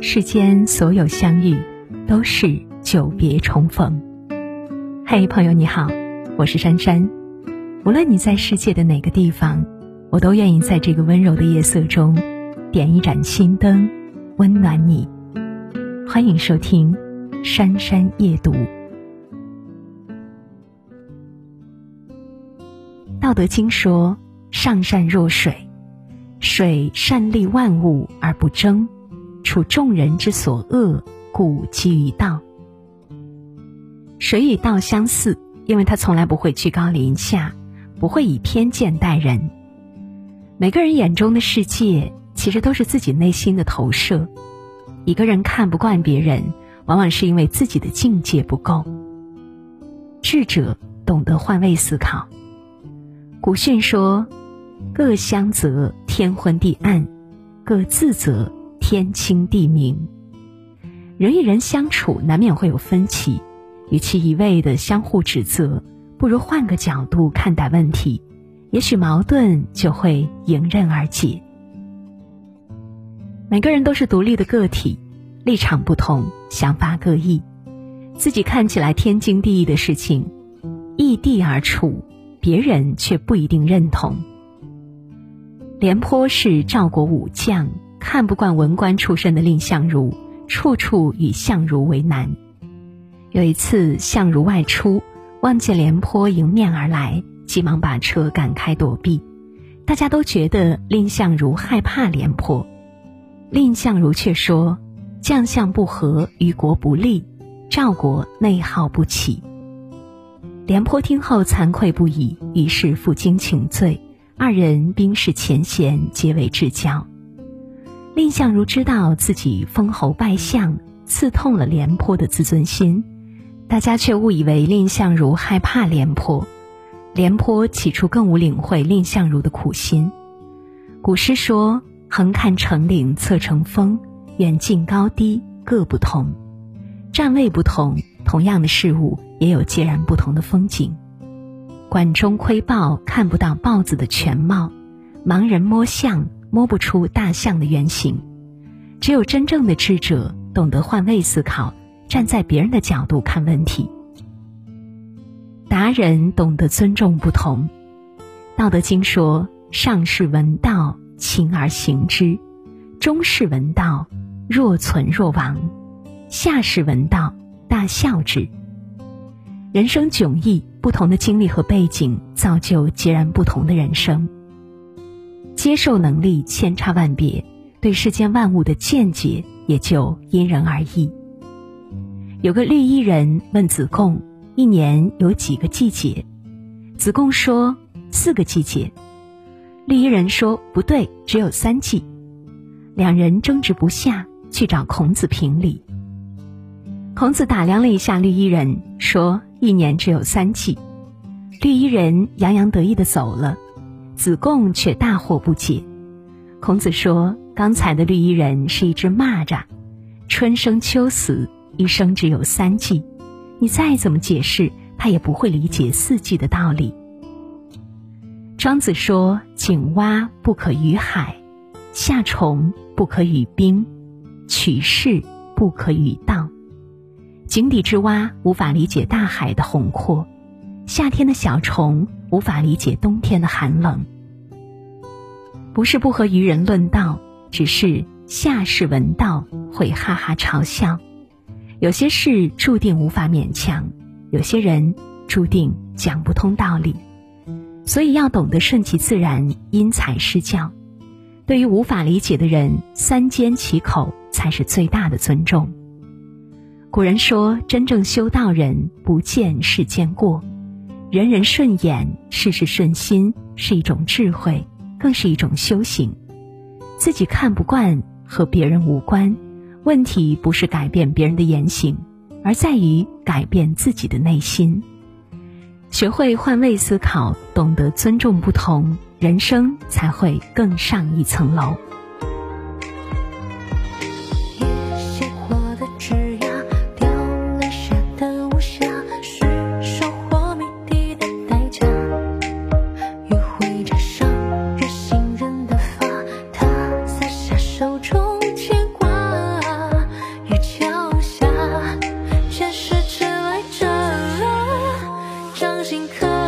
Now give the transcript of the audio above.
世间所有相遇，都是久别重逢。嘿，朋友你好，我是珊珊。无论你在世界的哪个地方，我都愿意在这个温柔的夜色中，点一盏心灯，温暖你。欢迎收听《珊珊夜读》。《道德经》说：“上善若水，水善利万物而不争。”处众人之所恶，故几于道。水与道相似，因为它从来不会居高临下，不会以偏见待人。每个人眼中的世界，其实都是自己内心的投射。一个人看不惯别人，往往是因为自己的境界不够。智者懂得换位思考。古训说：“各相责，天昏地暗；各自责。”天清地明，人与人相处难免会有分歧，与其一味的相互指责，不如换个角度看待问题，也许矛盾就会迎刃而解。每个人都是独立的个体，立场不同，想法各异，自己看起来天经地义的事情，异地而处，别人却不一定认同。廉颇是赵国武将。看不惯文官出身的蔺相如，处处与相如为难。有一次，相如外出，望见廉颇迎面而来，急忙把车赶开躲避。大家都觉得蔺相如害怕廉颇，蔺相如却说：“将相不和，于国不利，赵国内耗不起。”廉颇听后惭愧不已，于是负荆请罪，二人冰释前嫌，结为至交。蔺相如知道自己封侯拜相，刺痛了廉颇的自尊心，大家却误以为蔺相如害怕廉颇。廉颇起初更无领会蔺相如的苦心。古诗说：“横看成岭侧成峰，远近高低各不同。”站位不同，同样的事物也有截然不同的风景。管中窥豹，看不到豹子的全貌；盲人摸象。摸不出大象的原型，只有真正的智者懂得换位思考，站在别人的角度看问题。达人懂得尊重不同，《道德经》说：“上士闻道，勤而行之；中士闻道，若存若亡；下士闻道，大笑之。”人生迥异，不同的经历和背景造就截然不同的人生。接受能力千差万别，对世间万物的见解也就因人而异。有个绿衣人问子贡：“一年有几个季节？”子贡说：“四个季节。”绿衣人说：“不对，只有三季。”两人争执不下，去找孔子评理。孔子打量了一下绿衣人，说：“一年只有三季。”绿衣人洋洋得意的走了。子贡却大惑不解。孔子说：“刚才的绿衣人是一只蚂蚱，春生秋死，一生只有三季。你再怎么解释，他也不会理解四季的道理。”庄子说：“井蛙不可语海，夏虫不可语冰，取士不可语道。井底之蛙无法理解大海的宏阔，夏天的小虫。”无法理解冬天的寒冷，不是不和愚人论道，只是下士闻道会哈哈嘲笑。有些事注定无法勉强，有些人注定讲不通道理，所以要懂得顺其自然，因材施教。对于无法理解的人，三缄其口才是最大的尊重。古人说：“真正修道人，不见世间过。”人人顺眼，事事顺心，是一种智慧，更是一种修行。自己看不惯和别人无关，问题不是改变别人的言行，而在于改变自己的内心。学会换位思考，懂得尊重不同，人生才会更上一层楼。心刻。